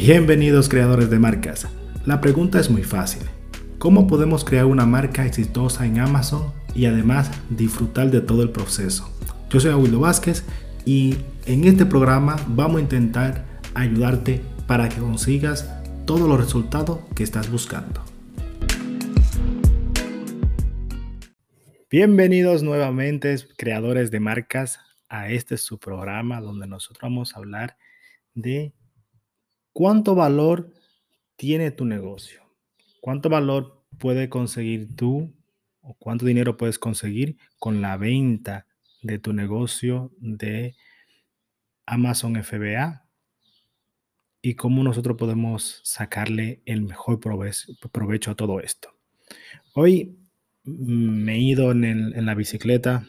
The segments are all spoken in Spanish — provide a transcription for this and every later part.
Bienvenidos creadores de marcas. La pregunta es muy fácil. ¿Cómo podemos crear una marca exitosa en Amazon y además disfrutar de todo el proceso? Yo soy Aguilo Vázquez y en este programa vamos a intentar ayudarte para que consigas todos los resultados que estás buscando. Bienvenidos nuevamente creadores de marcas a este su programa donde nosotros vamos a hablar de cuánto valor tiene tu negocio, cuánto valor puede conseguir tú o cuánto dinero puedes conseguir con la venta de tu negocio de Amazon FBA y cómo nosotros podemos sacarle el mejor provecho, a todo esto. Hoy me he ido en, la bicicleta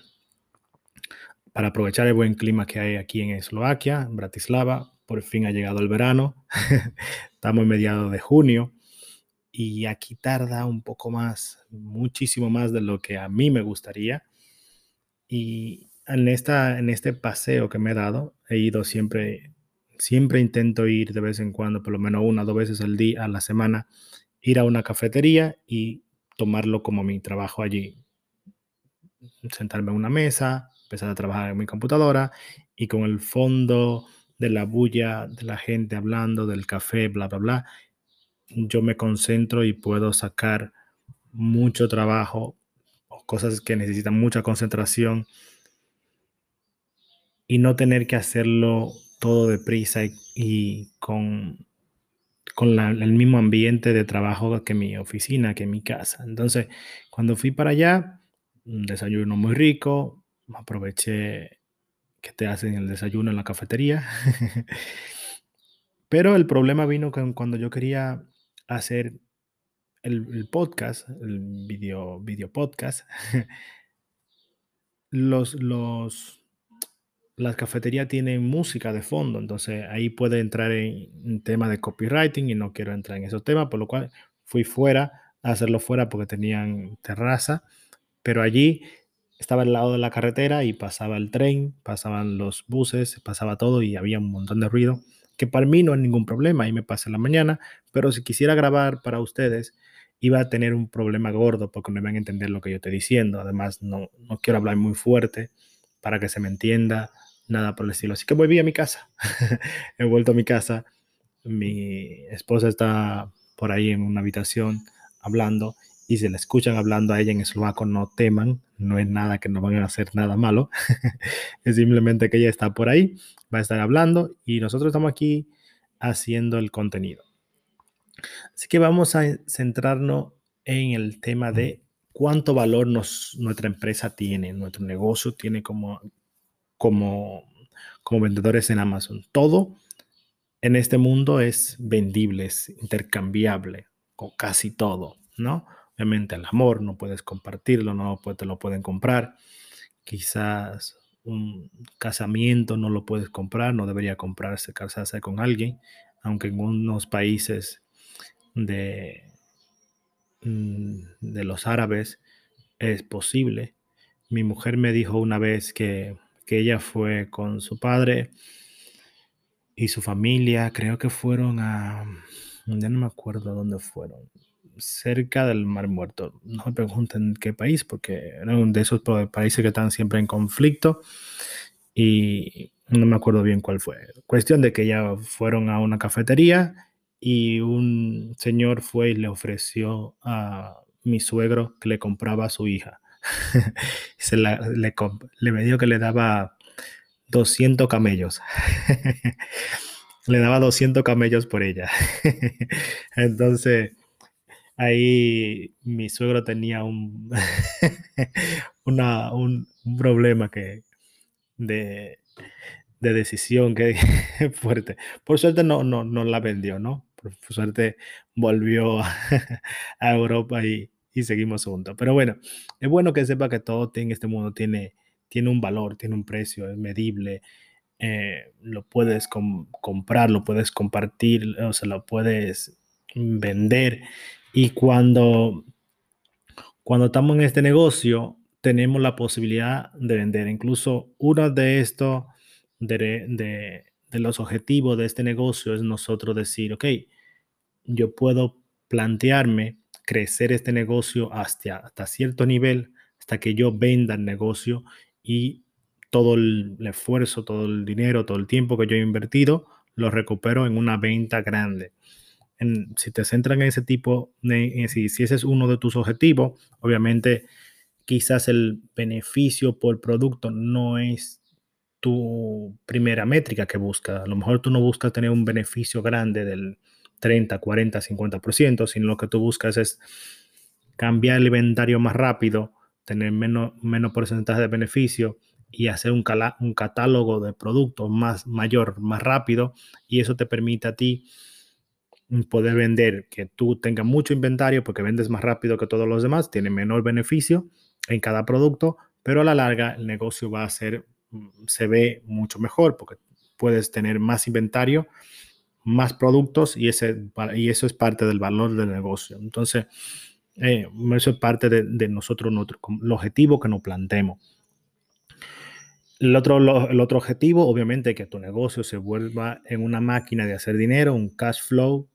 para aprovechar el buen clima que hay aquí en Eslovaquia, en Bratislava. Por fin ha llegado el verano. Estamos en mediados de junio y aquí tarda un poco más, muchísimo más de lo que a mí me gustaría. Y en, esta, en este paseo que me he dado, he ido siempre, siempre intento ir de vez en cuando, por lo menos una o dos veces al día, a la semana, ir a una cafetería y tomarlo como mi trabajo allí. Sentarme en una mesa, empezar a trabajar en mi computadora y con el fondo de la bulla de la gente hablando del café, bla, bla, bla, yo me concentro y puedo sacar mucho trabajo o cosas que necesitan mucha concentración y no tener que hacerlo todo deprisa y, y con con el mismo ambiente de trabajo que mi oficina, que mi casa. Entonces, cuando fui para allá, un desayuno muy rico, aproveché que te hacen el desayuno en la cafetería. Pero el problema vino cuando yo quería hacer el, podcast, el video, video podcast, los, los, las cafeterías tienen música de fondo, entonces ahí puede entrar en un tema de copywriting y no quiero entrar en esos temas, por lo cual fui fuera a hacerlo fuera porque tenían terraza, pero allí estaba al lado de la carretera y pasaba el tren, pasaban los buses, pasaba todo y había un montón de ruido, que para mí no es ningún problema, ahí me pasa la mañana, pero si quisiera grabar para ustedes, iba a tener un problema gordo porque no van a entender lo que yo estoy diciendo, además no, no quiero hablar muy fuerte para que se me entienda nada por el estilo. Así que volví a mi casa. He vuelto a mi casa. Mi esposa está por ahí en una habitación hablando y si la escuchan hablando a ella en eslovaco, no teman, no es nada que no van a hacer nada malo, es simplemente que ella está por ahí, va a estar hablando y nosotros estamos aquí haciendo el contenido. Así que vamos a centrarnos en el tema de cuánto valor nos, nuestra empresa tiene, nuestro negocio tiene como como, como vendedores en Amazon. Todo en este mundo es vendible, es intercambiable, con casi todo, ¿no? Obviamente el amor no puedes compartirlo, no te lo pueden comprar. Quizás un casamiento no lo puedes comprar, no debería comprarse, casarse con alguien, aunque en unos países de, mm, de los árabes es posible. Mi mujer me dijo una vez que que ella fue con su padre y su familia, creo que fueron a, ya no me acuerdo dónde fueron, cerca del Mar Muerto. No me pregunten qué país, porque era uno de esos países que están siempre en conflicto y no me acuerdo bien cuál fue. Cuestión de que ya fueron a una cafetería y un señor fue y le ofreció a mi suegro que le compraba a su hija. Se le, le me dijo que le daba 200 camellos. le daba 200 camellos por ella. Entonces, ahí mi suegro tenía un, una, un, problema que de, de decisión que fuerte. Por suerte no, no, no la vendió, ¿no? Por suerte volvió a Europa y, y seguimos juntos. Pero bueno, es bueno que sepa que todo en este mundo tiene, tiene un valor, tiene un precio, es medible. Eh, lo puedes comprar, lo puedes compartir, o sea, lo puedes vender. Y cuando, cuando estamos en este negocio, tenemos la posibilidad de vender. Incluso uno de estos, de, de los objetivos de este negocio es nosotros decir, ok, yo puedo plantearme crecer este negocio hasta, hasta cierto nivel, hasta que yo venda el negocio y todo el, esfuerzo, todo el dinero, todo el tiempo que yo he invertido, lo recupero en una venta grande. Si te centran en ese tipo, de, si, si ese es uno de tus objetivos, obviamente quizás el beneficio por producto no es tu primera métrica que buscas. A lo mejor tú no buscas tener un beneficio grande del 30, 40, 50%, sino lo que tú buscas es cambiar el inventario más rápido, tener menos, menos porcentaje de beneficio y hacer un, un catálogo de productos más mayor, más rápido, y eso te permite a ti poder vender, que tú tengas mucho inventario porque vendes más rápido que todos los demás, tiene menor beneficio en cada producto, pero a la larga el negocio va a ser, se ve mucho mejor porque puedes tener más inventario, más productos y, ese, y eso es parte del valor del negocio. Entonces, eh, eso es parte de, de nosotros, nuestro, el objetivo que nos planteemos. El otro, el otro objetivo, obviamente, que tu negocio se vuelva en una máquina de hacer dinero, un cash flow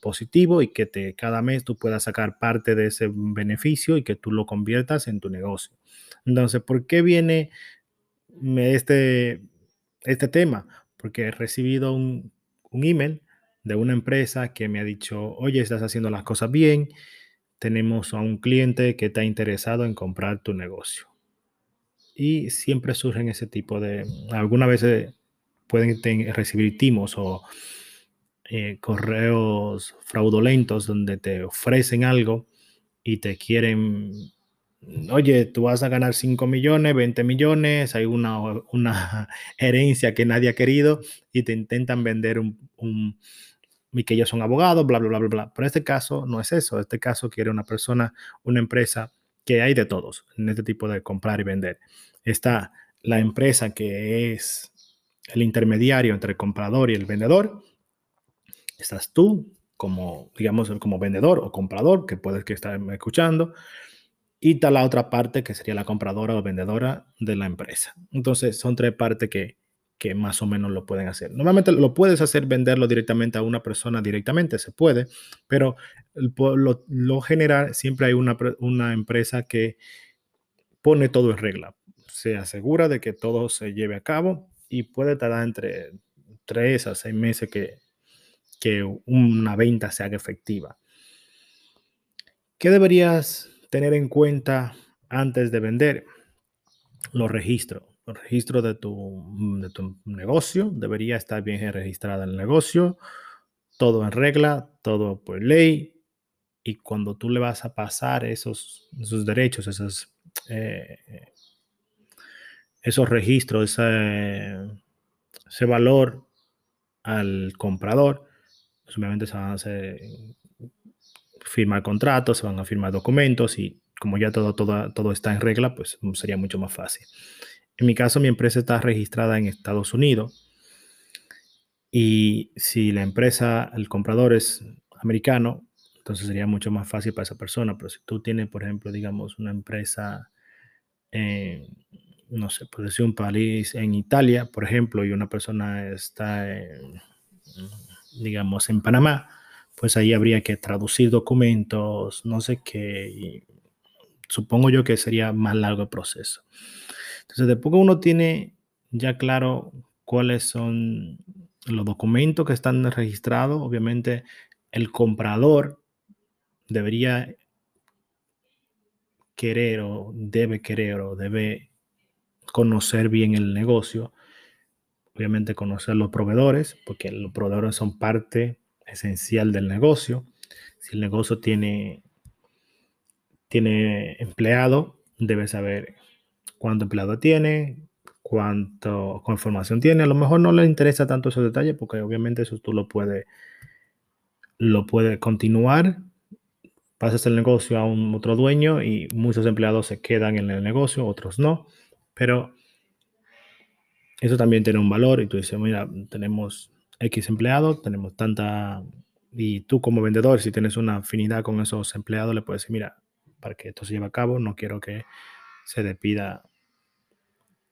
positivo y que te, cada mes tú puedas sacar parte de ese beneficio y que tú lo conviertas en tu negocio. Entonces, ¿por qué viene este, este tema? Porque he recibido un, un email de una empresa que me ha dicho, oye, estás haciendo las cosas bien, tenemos a un cliente que está interesado en comprar tu negocio y siempre surgen ese tipo de, algunas veces pueden recibir timos o eh, correos fraudulentos donde te ofrecen algo y te quieren, oye, tú vas a ganar 5 millones, 20 millones, hay una, una herencia que nadie ha querido y te intentan vender un, un y que ellos son abogados, bla, bla, bla, bla, bla. Pero este caso no es eso. Este caso quiere una persona, una empresa que hay de todos en este tipo de comprar y vender. Está la empresa que es el intermediario entre el comprador y el vendedor. Estás tú como, digamos, como vendedor o comprador, que puedes que estar escuchando. Y está la otra parte que sería la compradora o vendedora de la empresa. Entonces, son tres partes que, que más o menos lo pueden hacer. Normalmente lo puedes hacer venderlo directamente a una persona directamente, se puede, pero lo, lo general siempre hay una, una empresa que pone todo en regla, se asegura de que todo se lleve a cabo y puede tardar entre tres a seis meses que, que una venta se haga efectiva. ¿Qué deberías tener en cuenta antes de vender? Los registros el registro de tu, de tu negocio, debería estar bien registrado el negocio, todo en regla, todo por ley, y cuando tú le vas a pasar esos, esos derechos, esos, eh, esos registros, ese, ese, valor al comprador, obviamente se van a firmar contratos, se van a firmar documentos y como ya todo, todo, todo está en regla, pues sería mucho más fácil. En mi caso, mi empresa está registrada en Estados Unidos y si la empresa, el comprador es americano, entonces sería mucho más fácil para esa persona. Pero si tú tienes, por ejemplo, digamos, una empresa, no sé, puede ser un país en Italia, por ejemplo, y una persona está, digamos, en Panamá, pues ahí habría que traducir documentos, no sé qué. supongo yo que sería más largo el proceso. Entonces, después que uno tiene ya claro cuáles son los documentos que están registrados, obviamente el comprador debería querer o debe querer o debe conocer bien el negocio. Obviamente conocer los proveedores, porque los proveedores son parte esencial del negocio. Si el negocio tiene, tiene empleado, debe saber cuánto empleado tiene, cuánto información tiene. A lo mejor no le interesa tanto esos detalles porque obviamente eso tú lo puedes lo puede continuar. Pasas el negocio a un otro dueño y muchos empleados se quedan en el negocio, otros no. Pero eso también tiene un valor y tú dices, mira, tenemos X empleados, tenemos tanta... Y tú como vendedor, si tienes una afinidad con esos empleados, le puedes decir, mira, para que esto se lleve a cabo, no quiero que se despida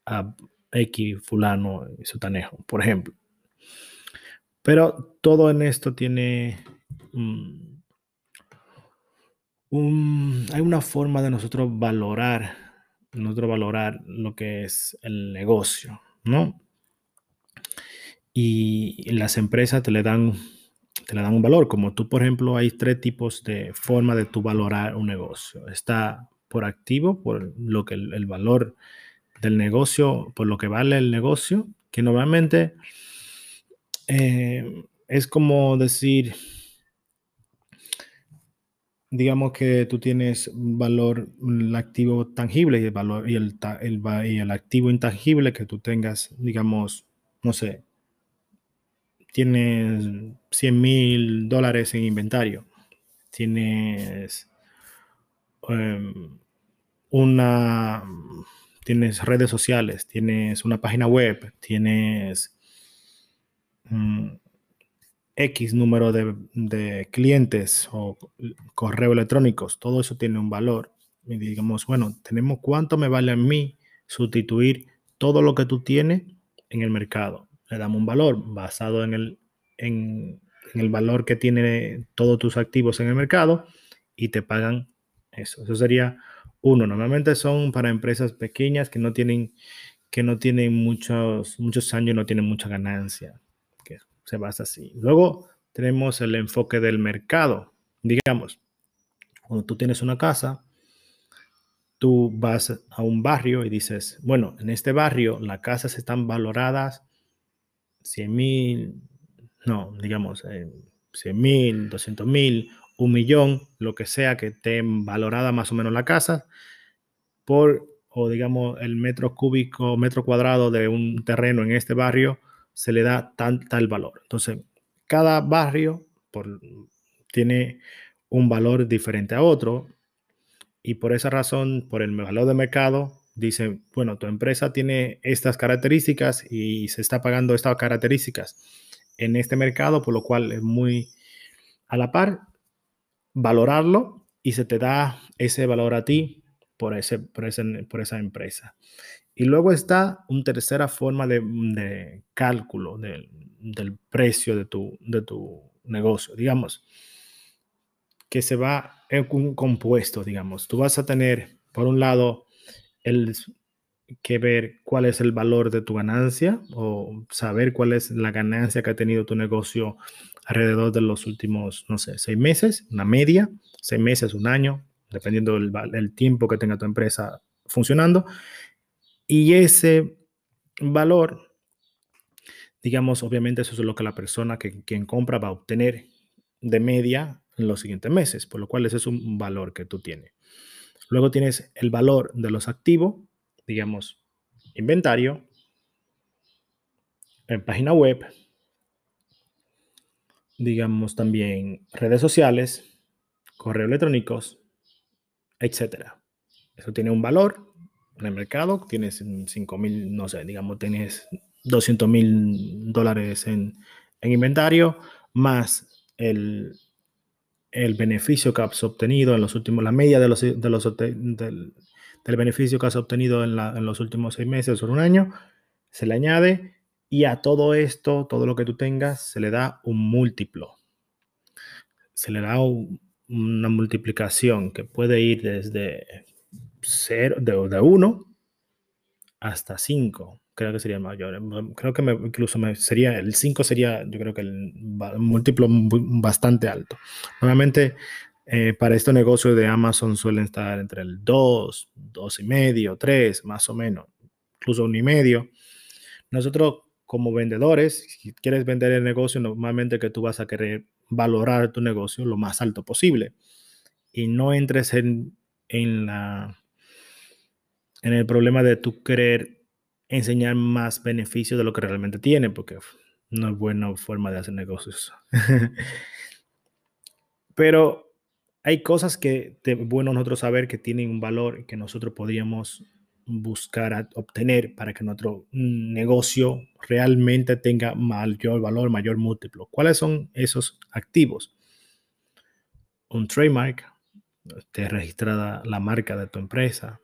a X fulano y sutanejo, por ejemplo. Pero todo en esto tiene hay una forma de nosotros valorar, nosotros valorar lo que es el negocio, ¿no? Y las empresas te le dan, te le dan un valor, como tú, por ejemplo, hay tres tipos de forma de tú valorar un negocio. Está por activo, por lo que el, valor del negocio, por lo que vale el negocio, que normalmente eh, es como decir, digamos que tú tienes valor, el activo tangible y el valor y el, y el activo intangible que tú tengas, digamos, no sé, tienes 100 mil dólares en inventario, tienes em, una, tienes redes sociales, tienes una página web, tienes mm, X número de, clientes o correo electrónicos, todo eso tiene un valor. Y digamos, bueno, tenemos cuánto me vale a mí sustituir todo lo que tú tienes en el mercado. Le damos un valor basado en el, en, el valor que tiene todos tus activos en el mercado y te pagan eso. Eso sería uno. Normalmente son para empresas pequeñas que no tienen, que no tienen muchos, muchos años, no tienen mucha ganancia se basa así. Luego tenemos el enfoque del mercado. Digamos, cuando tú tienes una casa, tú vas a un barrio y dices, bueno, en este barrio las casas están valoradas 100 mil, no, digamos, 100 mil, 200 mil, un millón, lo que sea que esté valorada más o menos la casa, por, o digamos, el metro cúbico, metro cuadrado de un terreno en este barrio se le da tal valor. Entonces, cada barrio tiene un valor diferente a otro y por esa razón, por el valor de mercado, dice, bueno, tu empresa tiene estas características y se está pagando estas características en este mercado, por lo cual es muy a la par valorarlo y se te da ese valor a ti por, ese, por, por esa empresa. Y luego está una tercera forma de, cálculo del, precio de tu, de tu negocio, digamos, que se va en un compuesto, digamos. Tú vas a tener, por un lado, el que ver cuál es el valor de tu ganancia o saber cuál es la ganancia que ha tenido tu negocio alrededor de los últimos, no sé, seis meses, una media, seis meses, un año, dependiendo del, del tiempo que tenga tu empresa funcionando. Y ese valor, digamos, obviamente eso es lo que la persona que quien compra va a obtener de media en los siguientes meses, por lo cual ese es un valor que tú tienes. Luego tienes el valor de los activos, digamos, inventario, en página web, digamos también redes sociales, correos electrónicos, etcétera. Eso tiene un valor en el mercado, tienes 5 mil, no sé, digamos, tienes 200 mil dólares en, inventario, más el, el, beneficio que has obtenido en los últimos, la media de los, de los, del, beneficio que has obtenido en, en los últimos seis meses o un año, se le añade y a todo esto, todo lo que tú tengas, se le da un múltiplo. Se le da una multiplicación que puede ir desde 0, de, de 1 hasta 5. Creo que sería mayor. Creo que incluso me, sería el 5 sería, yo creo que el múltiplo bastante alto. Normalmente eh, para este negocio de Amazon suelen estar entre el 2, 2 y medio, 3, más o menos, incluso un y medio. Nosotros como vendedores, si quieres vender el negocio, normalmente que tú vas a querer valorar tu negocio lo más alto posible y no entres en, en la en el problema de tú querer enseñar más beneficios de lo que realmente tiene, porque no es buena forma de hacer negocios. Pero hay cosas que es bueno nosotros saber que tienen un valor que nosotros podríamos buscar obtener para que nuestro negocio realmente tenga mayor valor, mayor múltiplo. ¿Cuáles son esos activos? Un trademark, te registrada la marca de tu empresa,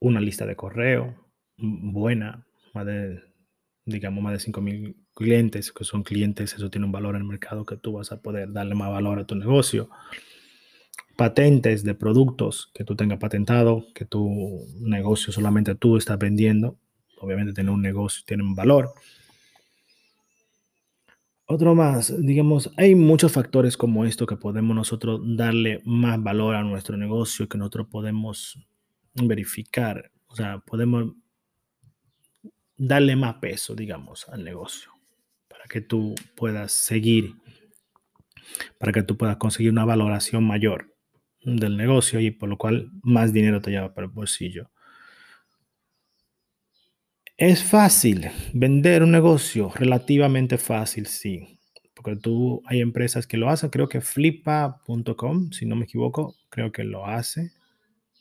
una lista de correo buena, más de digamos más de 5 mil clientes, que son clientes, eso tiene un valor en el mercado que tú vas a poder darle más valor a tu negocio. Patentes de productos que tú tengas patentado, que tu negocio solamente tú estás vendiendo. Obviamente tener un negocio tiene un valor. Otro más, digamos, hay muchos factores como esto que podemos nosotros darle más valor a nuestro negocio, que nosotros podemos verificar, o sea, podemos darle más peso, digamos, al negocio, para que tú puedas seguir, para que tú puedas conseguir una valoración mayor del negocio y por lo cual más dinero te lleva para el bolsillo. Es fácil vender un negocio, relativamente fácil, sí. Porque tú hay empresas que lo hacen, creo que flipa.com, si no me equivoco, creo que lo hace,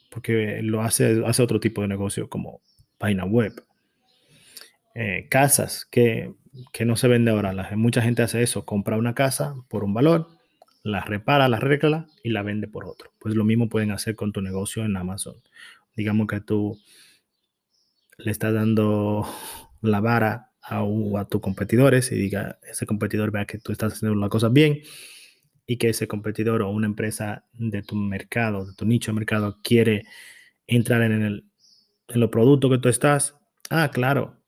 porque lo hace, hace otro tipo de negocio como página web. Eh, casas que, que, no se vende ahora. La, mucha gente hace eso, compra una casa por un valor, la repara, la arregla y la vende por otro. Pues lo mismo pueden hacer con tu negocio en Amazon. Digamos que tú le estás dando la vara a, a tus competidores y diga, ese competidor vea que tú estás haciendo las cosas bien y que ese competidor o una empresa de tu mercado, de tu nicho de mercado, quiere entrar en, el, en los productos que tú estás, ah, claro,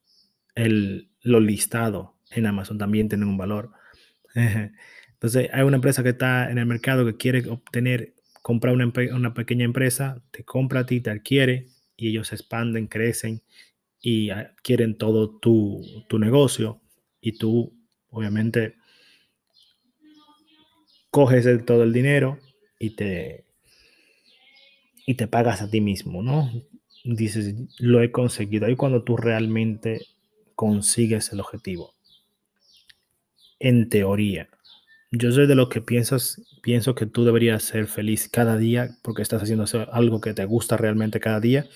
el, lo listado en Amazon también tiene un valor. Entonces, hay una empresa que está en el mercado que quiere obtener, comprar una, una pequeña empresa, te compra a ti, te adquiere y ellos expanden, crecen y quieren todo tu, tu negocio y tú obviamente coges todo el dinero y te, y te pagas a ti mismo, ¿no? Dices, lo he conseguido. Ahí cuando tú realmente consigues el objetivo. En teoría. Yo soy de los que piensas, pienso que tú deberías ser feliz cada día porque estás haciendo algo que te gusta realmente cada día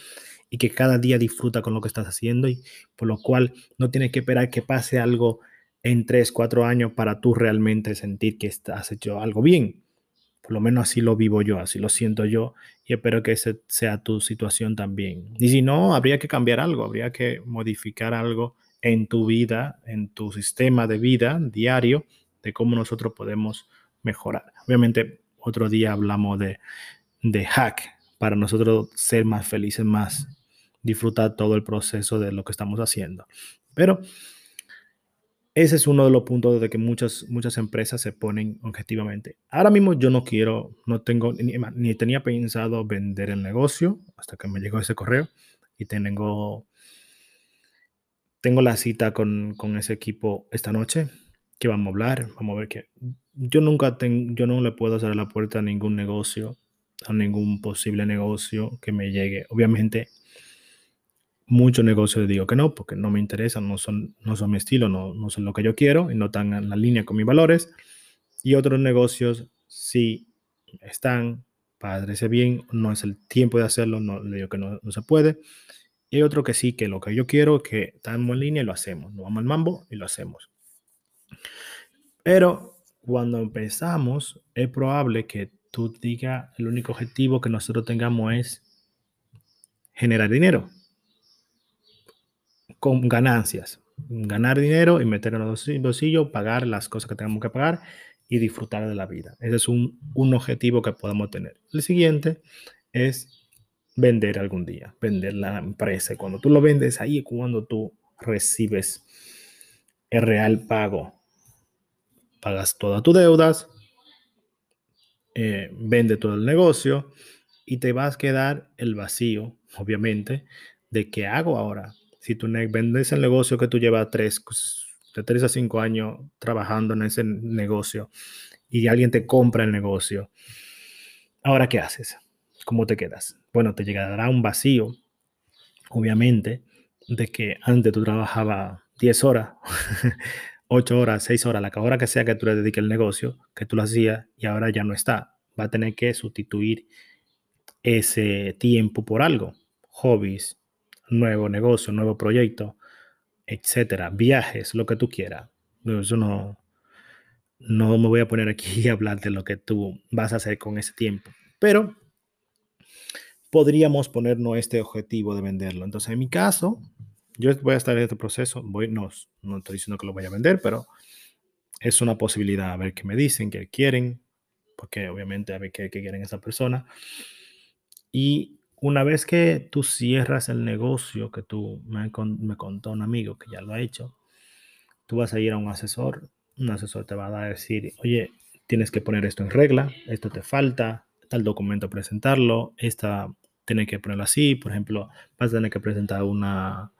y que cada día disfruta con lo que estás haciendo y por lo cual no tienes que esperar que pase algo en tres, cuatro años para tú realmente sentir que has hecho algo bien. Por lo menos así lo vivo yo, así lo siento yo y espero que esa sea tu situación también. Y si no, habría que cambiar algo, habría que modificar algo en tu vida, en tu sistema de vida diario, de cómo nosotros podemos mejorar. Obviamente, otro día hablamos de, de hack para nosotros ser más felices, más disfrutar todo el proceso de lo que estamos haciendo. Pero ese es uno de los puntos de que muchas, muchas empresas se ponen objetivamente. Ahora mismo yo no quiero, no tengo, ni, tenía pensado vender el negocio hasta que me llegó ese correo y tengo, tengo la cita con, con ese equipo esta noche que vamos a hablar, vamos a ver que yo nunca tengo, yo no le puedo cerrar la puerta a ningún negocio, a ningún posible negocio que me llegue. Obviamente muchos negocios digo que no, porque no me interesan, no son, no son mi estilo, no, no son lo que yo quiero y no están en la línea con mis valores. Y otros negocios sí están, padrece bien, no es el tiempo de hacerlo, no le digo que no, no se puede. Y otro que sí, que lo que yo quiero, que estamos en línea y lo hacemos. Nos vamos al mambo y lo hacemos. Pero cuando empezamos, es probable que tú digas, el único objetivo que nosotros tengamos es generar dinero con ganancias. Ganar dinero y meter en el bolsillo, pagar las cosas que tenemos que pagar y disfrutar de la vida. Ese es un, un objetivo que podemos tener. El siguiente es vender algún día, vender la empresa. Cuando tú lo vendes, ahí es cuando tú recibes el real pago. Pagas todas tus deudas, eh, vende todo el negocio y te vas a quedar el vacío, obviamente, de qué hago ahora. Si tú vendes el negocio que tú llevas tres, de tres a cinco años trabajando en ese negocio y alguien te compra el negocio, ahora ¿qué haces? ¿Cómo te quedas? Bueno, te llegará un vacío, obviamente, de que antes tú trabajabas 10 horas, 8 horas, 6 horas, la hora que sea que tú le dediques el negocio, que tú lo hacías y ahora ya no está. Va a tener que sustituir ese tiempo por algo. Hobbies, nuevo negocio, nuevo proyecto, etcétera, viajes, lo que tú quieras. Yo no, no me voy a poner aquí a hablar de lo que tú vas a hacer con ese tiempo, pero podríamos ponernos este objetivo de venderlo. Entonces, en mi caso, yo voy a estar en este proceso, voy, no, no estoy diciendo que lo voy a vender, pero es una posibilidad a ver qué me dicen, qué quieren, porque obviamente a ver qué, qué quieren esa persona. Y una vez que tú cierras el negocio, que tú me, contó un amigo que ya lo ha hecho, tú vas a ir a un asesor, un asesor te va a decir, oye, tienes que poner esto en regla, esto te falta, tal documento presentarlo, esta tiene que ponerlo así, por ejemplo, vas a tener que presentar una,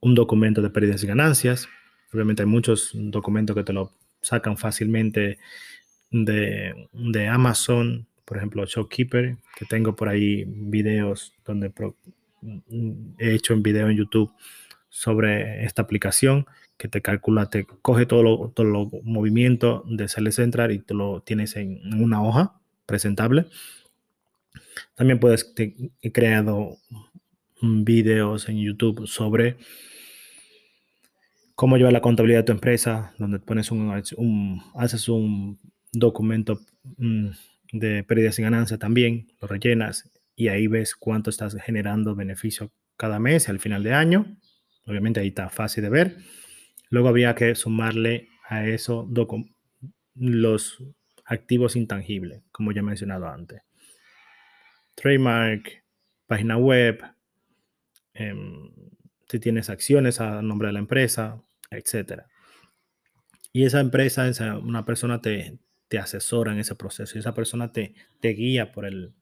un documento de pérdidas y ganancias. Obviamente hay muchos documentos que te lo sacan fácilmente de Amazon, por ejemplo, Shopkeeper, que tengo por ahí videos donde he hecho un video en YouTube sobre esta aplicación que te calcula, te coge todo lo, todo los movimientos de Sales Central y tú lo tienes en una hoja presentable. También puedes, he creado videos en YouTube sobre cómo llevar la contabilidad de tu empresa, donde pones un, haces un documento mm, de pérdidas y ganancias también, lo rellenas y ahí ves cuánto estás generando beneficio cada mes al final de año. Obviamente ahí está fácil de ver. Luego había que sumarle a eso los activos intangibles, como ya he mencionado antes. Trademark, página web, em, si tienes acciones a nombre de la empresa, etc. Y esa empresa, esa, una persona te, te asesora en ese proceso y esa persona te, te guía por el,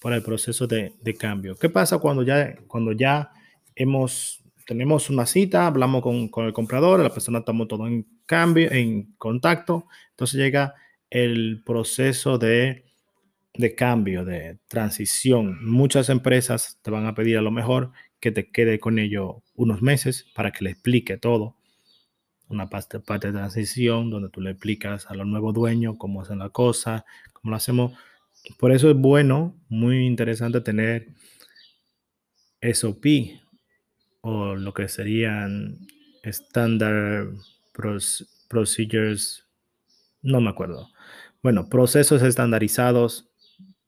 por el proceso de, de, cambio. ¿Qué pasa cuando ya, cuando ya hemos, tenemos una cita, hablamos con, con el comprador, la persona estamos todo en cambio, en contacto, entonces llega el proceso de, de cambio, de transición. Muchas empresas te van a pedir a lo mejor que te quede con ello unos meses para que le explique todo una parte, parte de transición donde tú le explicas a los nuevos dueños cómo hacen la cosa, cómo lo hacemos. Por eso es bueno, muy interesante tener SOP o lo que serían Standard Procedures, no me acuerdo. Bueno, procesos estandarizados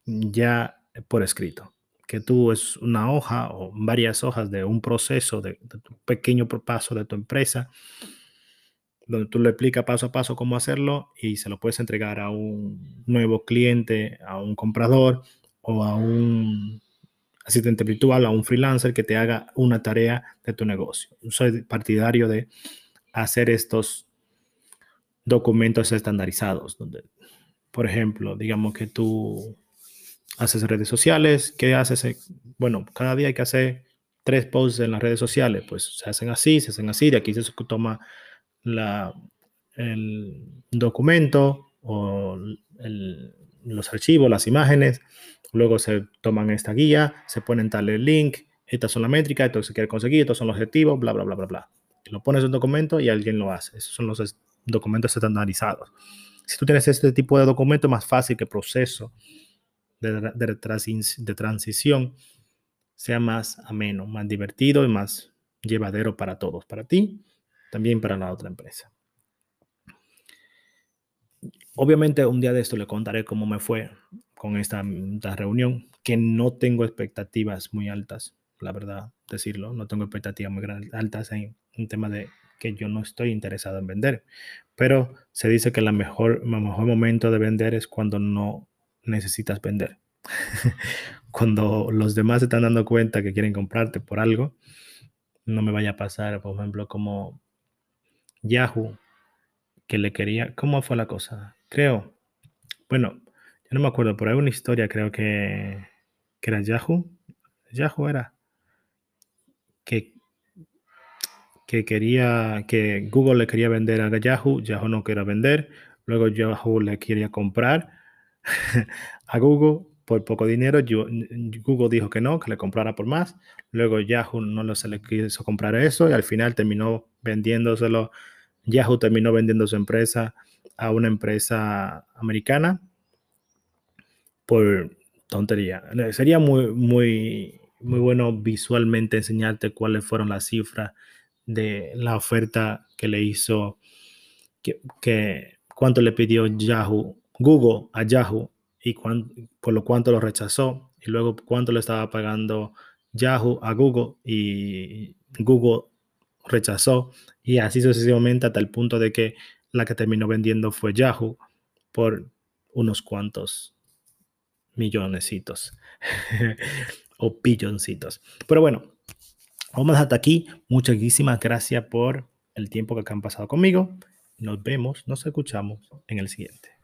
ya por escrito. Que tú es una hoja o varias hojas de un proceso, de, de pequeño paso de tu empresa donde tú le explicas paso a paso cómo hacerlo y se lo puedes entregar a un nuevo cliente, a un comprador o a un asistente virtual, a un freelancer que te haga una tarea de tu negocio. Soy partidario de hacer estos documentos estandarizados, donde, por ejemplo, digamos que tú haces redes sociales, ¿qué haces? Bueno, cada día hay que hacer tres posts en las redes sociales, pues se hacen así, se hacen así, de aquí se toma la, el documento o los archivos, las imágenes, luego se toman esta guía, se ponen tal el link, estas son las métricas, esto se quiere conseguir, estos son los objetivos, bla, bla, bla, bla, bla. Lo pones en un documento y alguien lo hace. Esos son los documentos estandarizados. Si tú tienes este tipo de documento, más fácil que el proceso de, de transición sea más ameno, más divertido y más llevadero para todos, para ti también para la otra empresa. Obviamente un día de esto le contaré cómo me fue con esta, reunión, que no tengo expectativas muy altas, la verdad, decirlo, no tengo expectativas muy altas en un tema de que yo no estoy interesado en vender, pero se dice que la mejor, el mejor momento de vender es cuando no necesitas vender. cuando los demás se están dando cuenta que quieren comprarte por algo, no me vaya a pasar, por ejemplo, como Yahoo, que le quería, ¿cómo fue la cosa? Creo, bueno, yo no me acuerdo, pero hay una historia, creo que, que era Yahoo, Yahoo era, que, que quería, que Google le quería vender a Yahoo, Yahoo no quería vender, luego Yahoo le quería comprar a Google por poco dinero, Google dijo que no, que le comprara por más, luego Yahoo no se le quiso comprar eso y al final terminó vendiéndoselo, Yahoo terminó vendiendo su empresa a una empresa americana por tontería. Sería muy, muy, muy bueno visualmente enseñarte cuáles fueron las cifras de la oferta que le hizo, que, que cuánto le pidió Yahoo, Google a Yahoo y por lo cuánto lo rechazó y luego cuánto le estaba pagando Yahoo a Google y Google rechazó y así sucesivamente hasta el punto de que la que terminó vendiendo fue Yahoo por unos cuantos millonesitos o billoncitos. Pero bueno, vamos hasta aquí. Muchísimas gracias por el tiempo que han pasado conmigo. Nos vemos, nos escuchamos en el siguiente.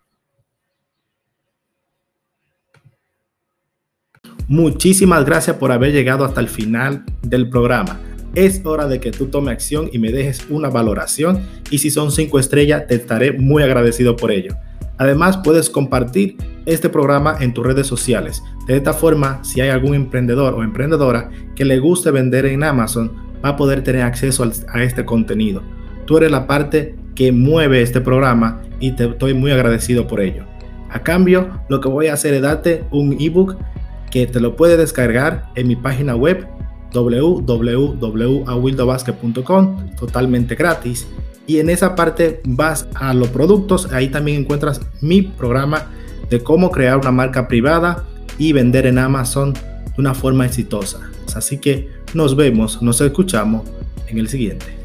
Muchísimas gracias por haber llegado hasta el final del programa. Es hora de que tú tomes acción y me dejes una valoración y si son cinco estrellas te estaré muy agradecido por ello. Además puedes compartir este programa en tus redes sociales. De esta forma, si hay algún emprendedor o emprendedora que le guste vender en Amazon, va a poder tener acceso a este contenido. Tú eres la parte que mueve este programa y te estoy muy agradecido por ello. A cambio, lo que voy a hacer es darte un ebook que te lo puedes descargar en mi página web www.awildobasket.com totalmente gratis. Y en esa parte vas a los productos ahí también encuentras mi programa de cómo crear una marca privada y vender en Amazon de una forma exitosa. Así que nos vemos nos escuchamos en el siguiente